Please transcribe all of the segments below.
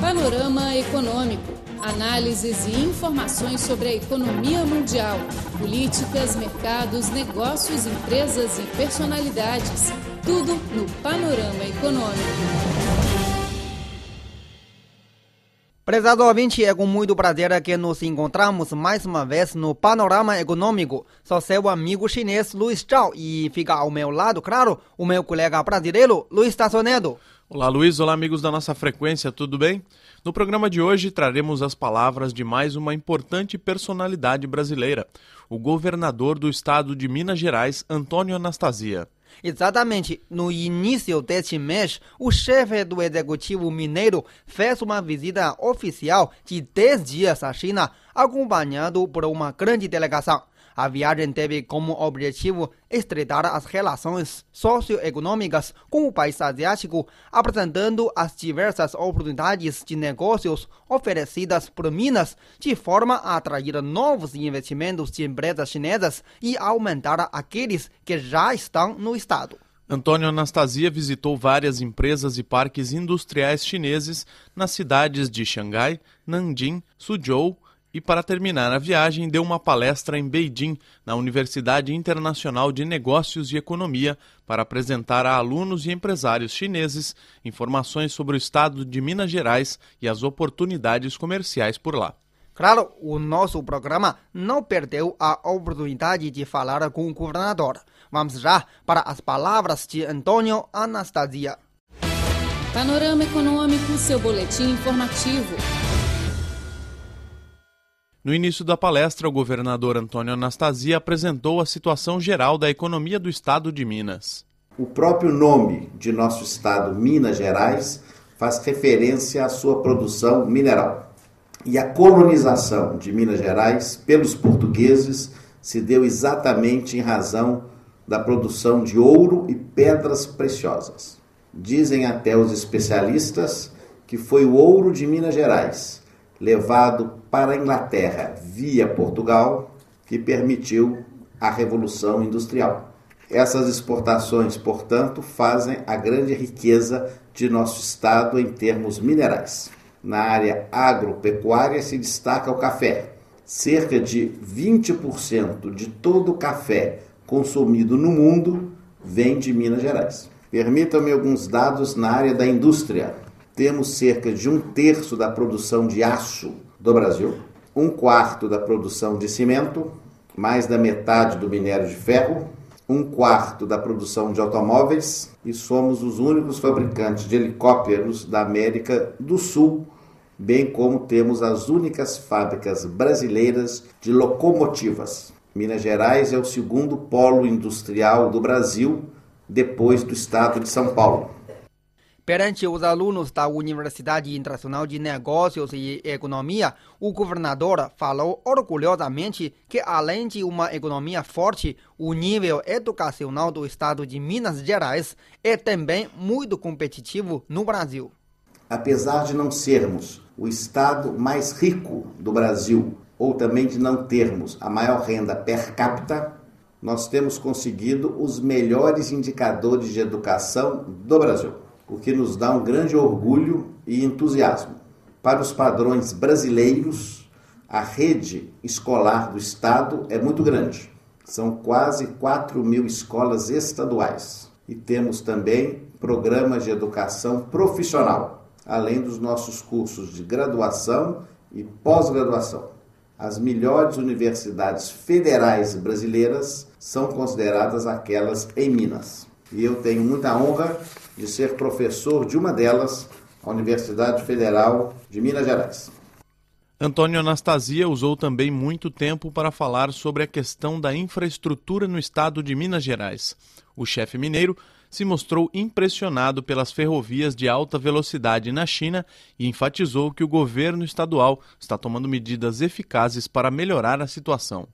Panorama Econômico. Análises e informações sobre a economia mundial, políticas, mercados, negócios, empresas e personalidades. Tudo no Panorama Econômico. Prezado ouvinte, é com muito prazer que nos encontramos mais uma vez no Panorama Econômico. Sou seu amigo chinês Luiz Zhao e fica ao meu lado, claro, o meu colega brasileiro Luiz Tassonedo. Olá Luiz, olá amigos da nossa frequência, tudo bem? No programa de hoje traremos as palavras de mais uma importante personalidade brasileira, o governador do estado de Minas Gerais, Antônio Anastasia. Exatamente. No início deste mês, o chefe do executivo mineiro fez uma visita oficial de 10 dias à China, acompanhado por uma grande delegação. A viagem teve como objetivo estreitar as relações socioeconômicas com o país asiático, apresentando as diversas oportunidades de negócios oferecidas por Minas, de forma a atrair novos investimentos de empresas chinesas e aumentar aqueles que já estão no estado. Antônio Anastasia visitou várias empresas e parques industriais chineses nas cidades de Xangai, Nanjing, Suzhou, e, para terminar a viagem, deu uma palestra em Beijing, na Universidade Internacional de Negócios e Economia, para apresentar a alunos e empresários chineses informações sobre o estado de Minas Gerais e as oportunidades comerciais por lá. Claro, o nosso programa não perdeu a oportunidade de falar com o governador. Vamos já para as palavras de Antônio Anastasia. Panorama Econômico, seu boletim informativo. No início da palestra, o governador Antônio Anastasia apresentou a situação geral da economia do estado de Minas. O próprio nome de nosso estado, Minas Gerais, faz referência à sua produção mineral. E a colonização de Minas Gerais pelos portugueses se deu exatamente em razão da produção de ouro e pedras preciosas. Dizem até os especialistas que foi o ouro de Minas Gerais levado para a Inglaterra via Portugal, que permitiu a Revolução Industrial. Essas exportações, portanto, fazem a grande riqueza de nosso estado em termos minerais. Na área agropecuária se destaca o café. Cerca de 20% de todo o café consumido no mundo vem de Minas Gerais. Permitam-me alguns dados na área da indústria temos cerca de um terço da produção de aço do Brasil, um quarto da produção de cimento, mais da metade do minério de ferro, um quarto da produção de automóveis e somos os únicos fabricantes de helicópteros da América do Sul, bem como temos as únicas fábricas brasileiras de locomotivas. Minas Gerais é o segundo polo industrial do Brasil, depois do estado de São Paulo. Perante os alunos da Universidade Internacional de Negócios e Economia, o governador falou orgulhosamente que, além de uma economia forte, o nível educacional do estado de Minas Gerais é também muito competitivo no Brasil. Apesar de não sermos o estado mais rico do Brasil, ou também de não termos a maior renda per capita, nós temos conseguido os melhores indicadores de educação do Brasil o que nos dá um grande orgulho e entusiasmo. Para os padrões brasileiros, a rede escolar do Estado é muito grande. São quase 4 mil escolas estaduais. E temos também programas de educação profissional, além dos nossos cursos de graduação e pós-graduação. As melhores universidades federais brasileiras são consideradas aquelas em Minas. E eu tenho muita honra de ser professor de uma delas, a Universidade Federal de Minas Gerais. Antônio Anastasia usou também muito tempo para falar sobre a questão da infraestrutura no estado de Minas Gerais. O chefe mineiro se mostrou impressionado pelas ferrovias de alta velocidade na China e enfatizou que o governo estadual está tomando medidas eficazes para melhorar a situação.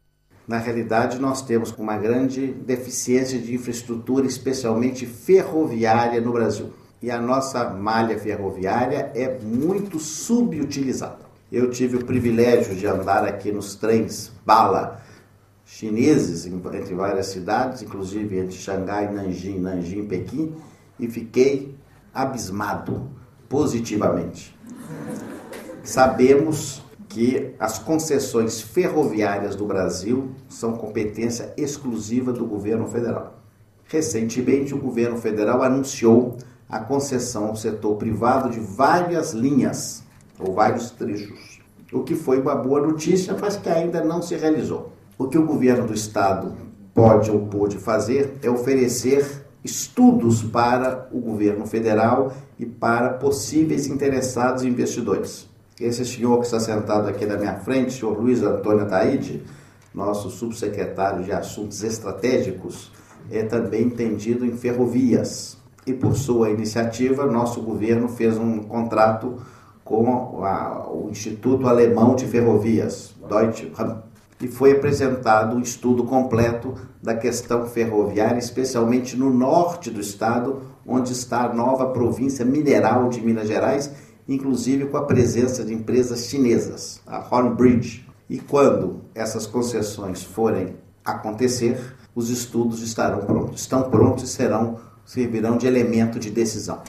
Na realidade, nós temos uma grande deficiência de infraestrutura, especialmente ferroviária no Brasil. E a nossa malha ferroviária é muito subutilizada. Eu tive o privilégio de andar aqui nos trens bala chineses entre várias cidades, inclusive entre Xangai, Nanjing, Nanjing Pequim, e fiquei abismado positivamente. Sabemos que as concessões ferroviárias do Brasil são competência exclusiva do governo federal. Recentemente, o governo federal anunciou a concessão ao setor privado de várias linhas ou vários trechos, o que foi uma boa notícia, mas que ainda não se realizou. O que o governo do estado pode ou pôde fazer é oferecer estudos para o governo federal e para possíveis interessados e investidores. Esse senhor que está sentado aqui na minha frente, senhor Luiz Antônio Taide, nosso subsecretário de Assuntos Estratégicos, é também entendido em ferrovias. E por sua iniciativa, nosso governo fez um contrato com a, o Instituto Alemão de Ferrovias, Deutsche Bahn, e foi apresentado um estudo completo da questão ferroviária, especialmente no norte do estado, onde está a nova província mineral de Minas Gerais inclusive com a presença de empresas chinesas, a Hornbridge. E quando essas concessões forem acontecer, os estudos estarão prontos, estão prontos e serão servirão de elemento de decisão.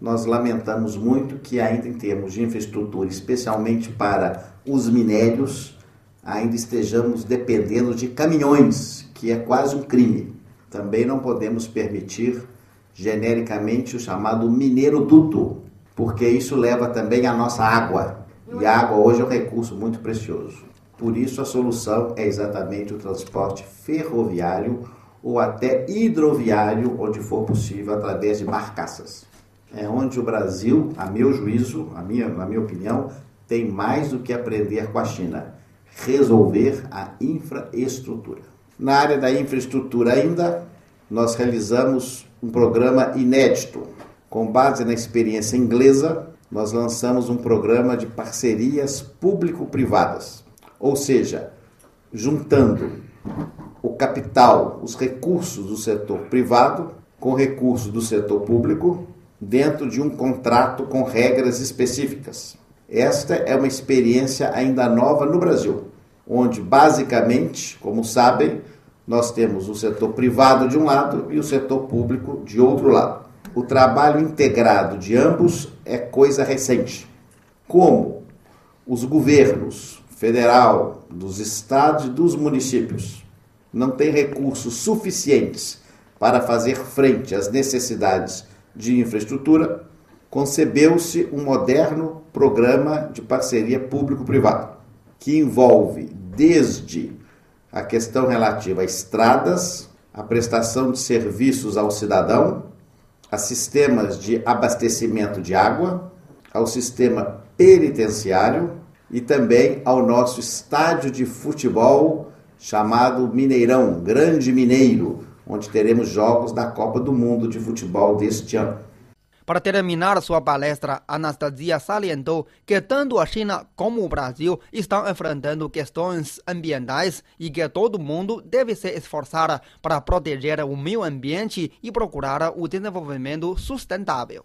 Nós lamentamos muito que ainda em termos de infraestrutura, especialmente para os minérios, ainda estejamos dependendo de caminhões, que é quase um crime. Também não podemos permitir genericamente o chamado mineiro duto, porque isso leva também a nossa água. E a água hoje é um recurso muito precioso. Por isso, a solução é exatamente o transporte ferroviário ou até hidroviário, onde for possível, através de barcaças. É onde o Brasil, a meu juízo, a minha, na minha opinião, tem mais do que aprender com a China: resolver a infraestrutura. Na área da infraestrutura, ainda, nós realizamos um programa inédito com base na experiência inglesa, nós lançamos um programa de parcerias público-privadas, ou seja, juntando o capital, os recursos do setor privado com recursos do setor público dentro de um contrato com regras específicas. Esta é uma experiência ainda nova no Brasil, onde basicamente, como sabem, nós temos o setor privado de um lado e o setor público de outro lado o trabalho integrado de ambos é coisa recente. Como os governos federal, dos estados e dos municípios não têm recursos suficientes para fazer frente às necessidades de infraestrutura, concebeu-se um moderno programa de parceria público-privado, que envolve desde a questão relativa a estradas, a prestação de serviços ao cidadão, a sistemas de abastecimento de água, ao sistema penitenciário e também ao nosso estádio de futebol chamado Mineirão, Grande Mineiro, onde teremos jogos da Copa do Mundo de Futebol deste ano. Para terminar sua palestra, Anastasia salientou que tanto a China como o Brasil estão enfrentando questões ambientais e que todo mundo deve se esforçar para proteger o meio ambiente e procurar o desenvolvimento sustentável.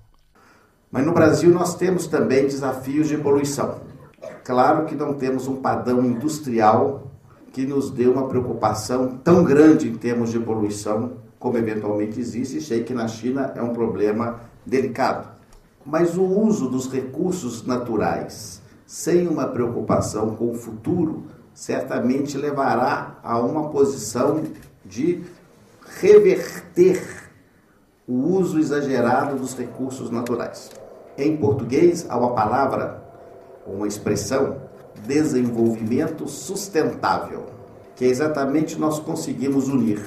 Mas no Brasil nós temos também desafios de poluição. Claro que não temos um padrão industrial que nos dê uma preocupação tão grande em termos de poluição como eventualmente existe, sei que na China é um problema delicado. Mas o uso dos recursos naturais sem uma preocupação com o futuro certamente levará a uma posição de reverter o uso exagerado dos recursos naturais. Em português, há uma palavra, uma expressão, desenvolvimento sustentável, que é exatamente nós conseguimos unir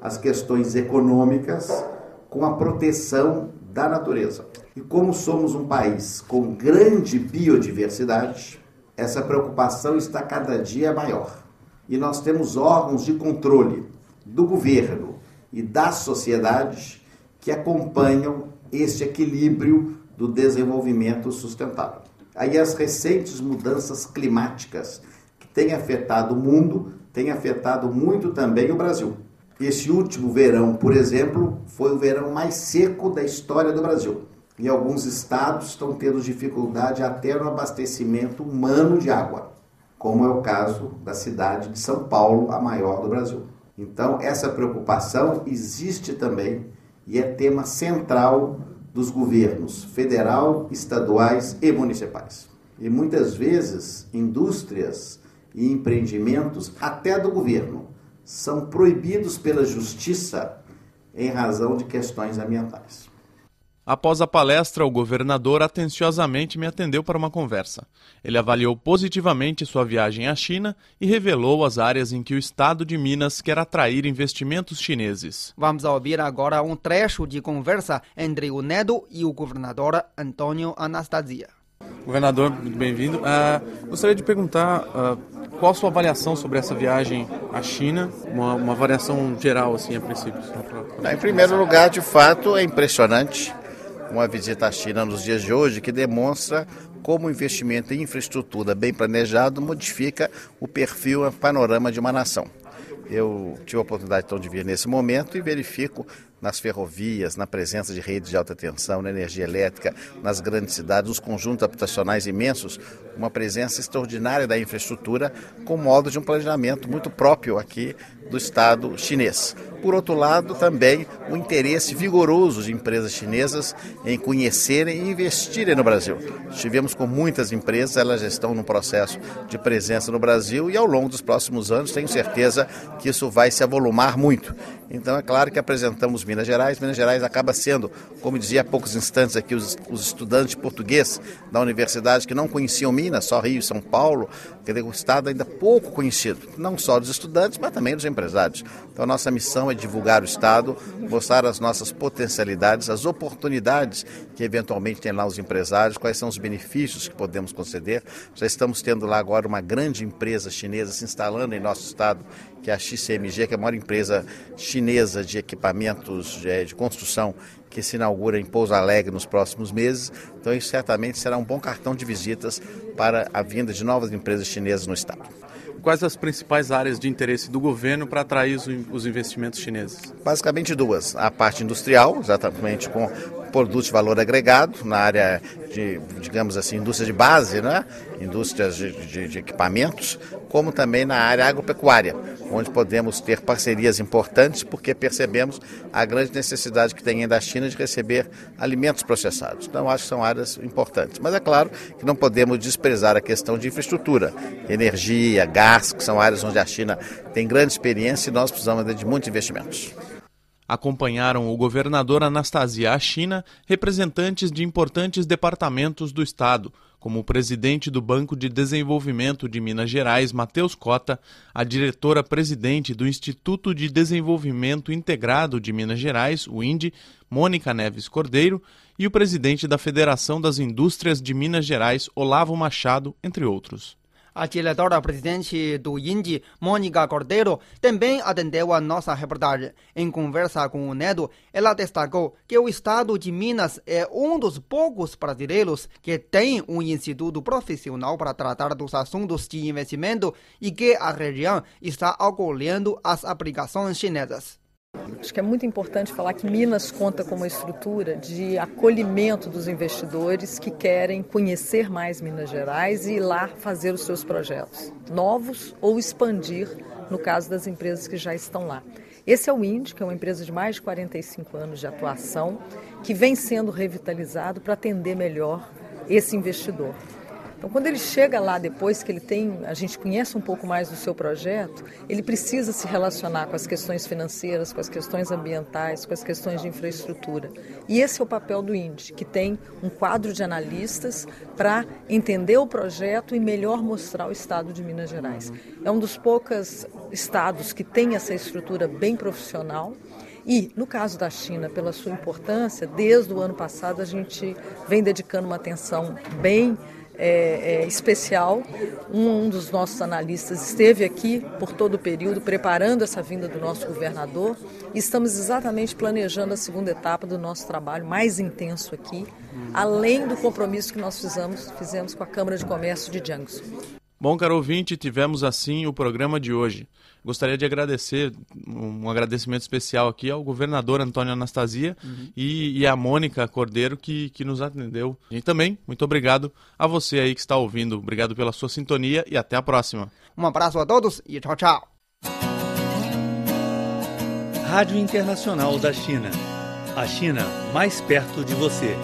as questões econômicas com a proteção da natureza. E como somos um país com grande biodiversidade, essa preocupação está cada dia maior. E nós temos órgãos de controle do governo e da sociedade que acompanham este equilíbrio do desenvolvimento sustentável. Aí as recentes mudanças climáticas que têm afetado o mundo, têm afetado muito também o Brasil. Esse último verão, por exemplo, foi o verão mais seco da história do Brasil. E alguns estados estão tendo dificuldade até no abastecimento humano de água, como é o caso da cidade de São Paulo, a maior do Brasil. Então, essa preocupação existe também e é tema central dos governos federal, estaduais e municipais. E muitas vezes, indústrias e empreendimentos, até do governo, são proibidos pela justiça em razão de questões ambientais. Após a palestra, o governador atenciosamente me atendeu para uma conversa. Ele avaliou positivamente sua viagem à China e revelou as áreas em que o estado de Minas quer atrair investimentos chineses. Vamos ouvir agora um trecho de conversa entre o Nedo e o governador Antônio Anastasia. Governador, muito bem-vindo. Uh, gostaria de perguntar uh, qual a sua avaliação sobre essa viagem à China, uma, uma avaliação geral, assim, a princípio. Em primeiro lugar, de fato, é impressionante uma visita à China nos dias de hoje que demonstra como o investimento em infraestrutura bem planejado modifica o perfil e o panorama de uma nação. Eu tive a oportunidade então de vir nesse momento e verifico nas ferrovias, na presença de redes de alta tensão, na energia elétrica, nas grandes cidades, nos conjuntos habitacionais imensos, uma presença extraordinária da infraestrutura com modo de um planejamento muito próprio aqui do Estado chinês. Por outro lado, também o interesse vigoroso de empresas chinesas em conhecerem e investirem no Brasil. Estivemos com muitas empresas, elas já estão no processo de presença no Brasil e ao longo dos próximos anos tenho certeza que isso vai se avolumar muito. Então é claro que apresentamos Minas Gerais. Minas Gerais acaba sendo, como dizia há poucos instantes aqui, os, os estudantes portugueses da universidade que não conheciam Minas, só Rio e São Paulo, quer dizer, o estado ainda pouco conhecido, não só dos estudantes, mas também dos empresários. Então nossa missão é divulgar o estado, mostrar as nossas potencialidades, as oportunidades que eventualmente tem lá os empresários, quais são os benefícios que podemos conceder. Já estamos tendo lá agora uma grande empresa chinesa se instalando em nosso estado que é a XCMG, que é a maior empresa chinesa de equipamentos de, de construção que se inaugura em Pouso Alegre nos próximos meses. Então, isso certamente será um bom cartão de visitas para a vinda de novas empresas chinesas no estado. Quais as principais áreas de interesse do governo para atrair os investimentos chineses? Basicamente duas. A parte industrial, exatamente com produtos de valor agregado, na área de, digamos assim, indústria de base, né? indústrias de, de, de equipamentos, como também na área agropecuária, onde podemos ter parcerias importantes, porque percebemos a grande necessidade que tem ainda a China de receber alimentos processados. Então, acho que são áreas importantes. Mas é claro que não podemos desprezar a questão de infraestrutura, energia, gás, que são áreas onde a China tem grande experiência e nós precisamos de muitos investimentos. Acompanharam o governador Anastasia à China representantes de importantes departamentos do Estado, como o presidente do Banco de Desenvolvimento de Minas Gerais, Matheus Cota, a diretora-presidente do Instituto de Desenvolvimento Integrado de Minas Gerais, o INDE, Mônica Neves Cordeiro, e o presidente da Federação das Indústrias de Minas Gerais, Olavo Machado, entre outros. A diretora-presidente do INDI, Mônica Cordeiro, também atendeu a nossa reportagem. Em conversa com o Nedo, ela destacou que o estado de Minas é um dos poucos brasileiros que tem um instituto profissional para tratar dos assuntos de investimento e que a região está acolhendo as aplicações chinesas. Acho que é muito importante falar que Minas conta com uma estrutura de acolhimento dos investidores que querem conhecer mais Minas Gerais e ir lá fazer os seus projetos, novos ou expandir, no caso das empresas que já estão lá. Esse é o INDE, que é uma empresa de mais de 45 anos de atuação, que vem sendo revitalizado para atender melhor esse investidor. Então, quando ele chega lá depois que ele tem, a gente conhece um pouco mais do seu projeto, ele precisa se relacionar com as questões financeiras, com as questões ambientais, com as questões de infraestrutura. E esse é o papel do INDE, que tem um quadro de analistas para entender o projeto e melhor mostrar o estado de Minas Gerais. É um dos poucos estados que tem essa estrutura bem profissional. E, no caso da China, pela sua importância, desde o ano passado a gente vem dedicando uma atenção bem é, é, especial. Um, um, dos nossos analistas esteve aqui por todo o período preparando essa vinda do nosso governador estamos exatamente planejando a segunda etapa do nosso trabalho mais intenso aqui, além do compromisso que nós fizemos, fizemos com a Câmara de Comércio de Jiangsu. Bom, caro ouvinte, tivemos assim o programa de hoje. Gostaria de agradecer, um agradecimento especial aqui ao governador Antônio Anastasia uhum. e, e à Mônica Cordeiro que, que nos atendeu. E também, muito obrigado a você aí que está ouvindo. Obrigado pela sua sintonia e até a próxima. Um abraço a todos e tchau, tchau. Rádio Internacional da China. A China mais perto de você.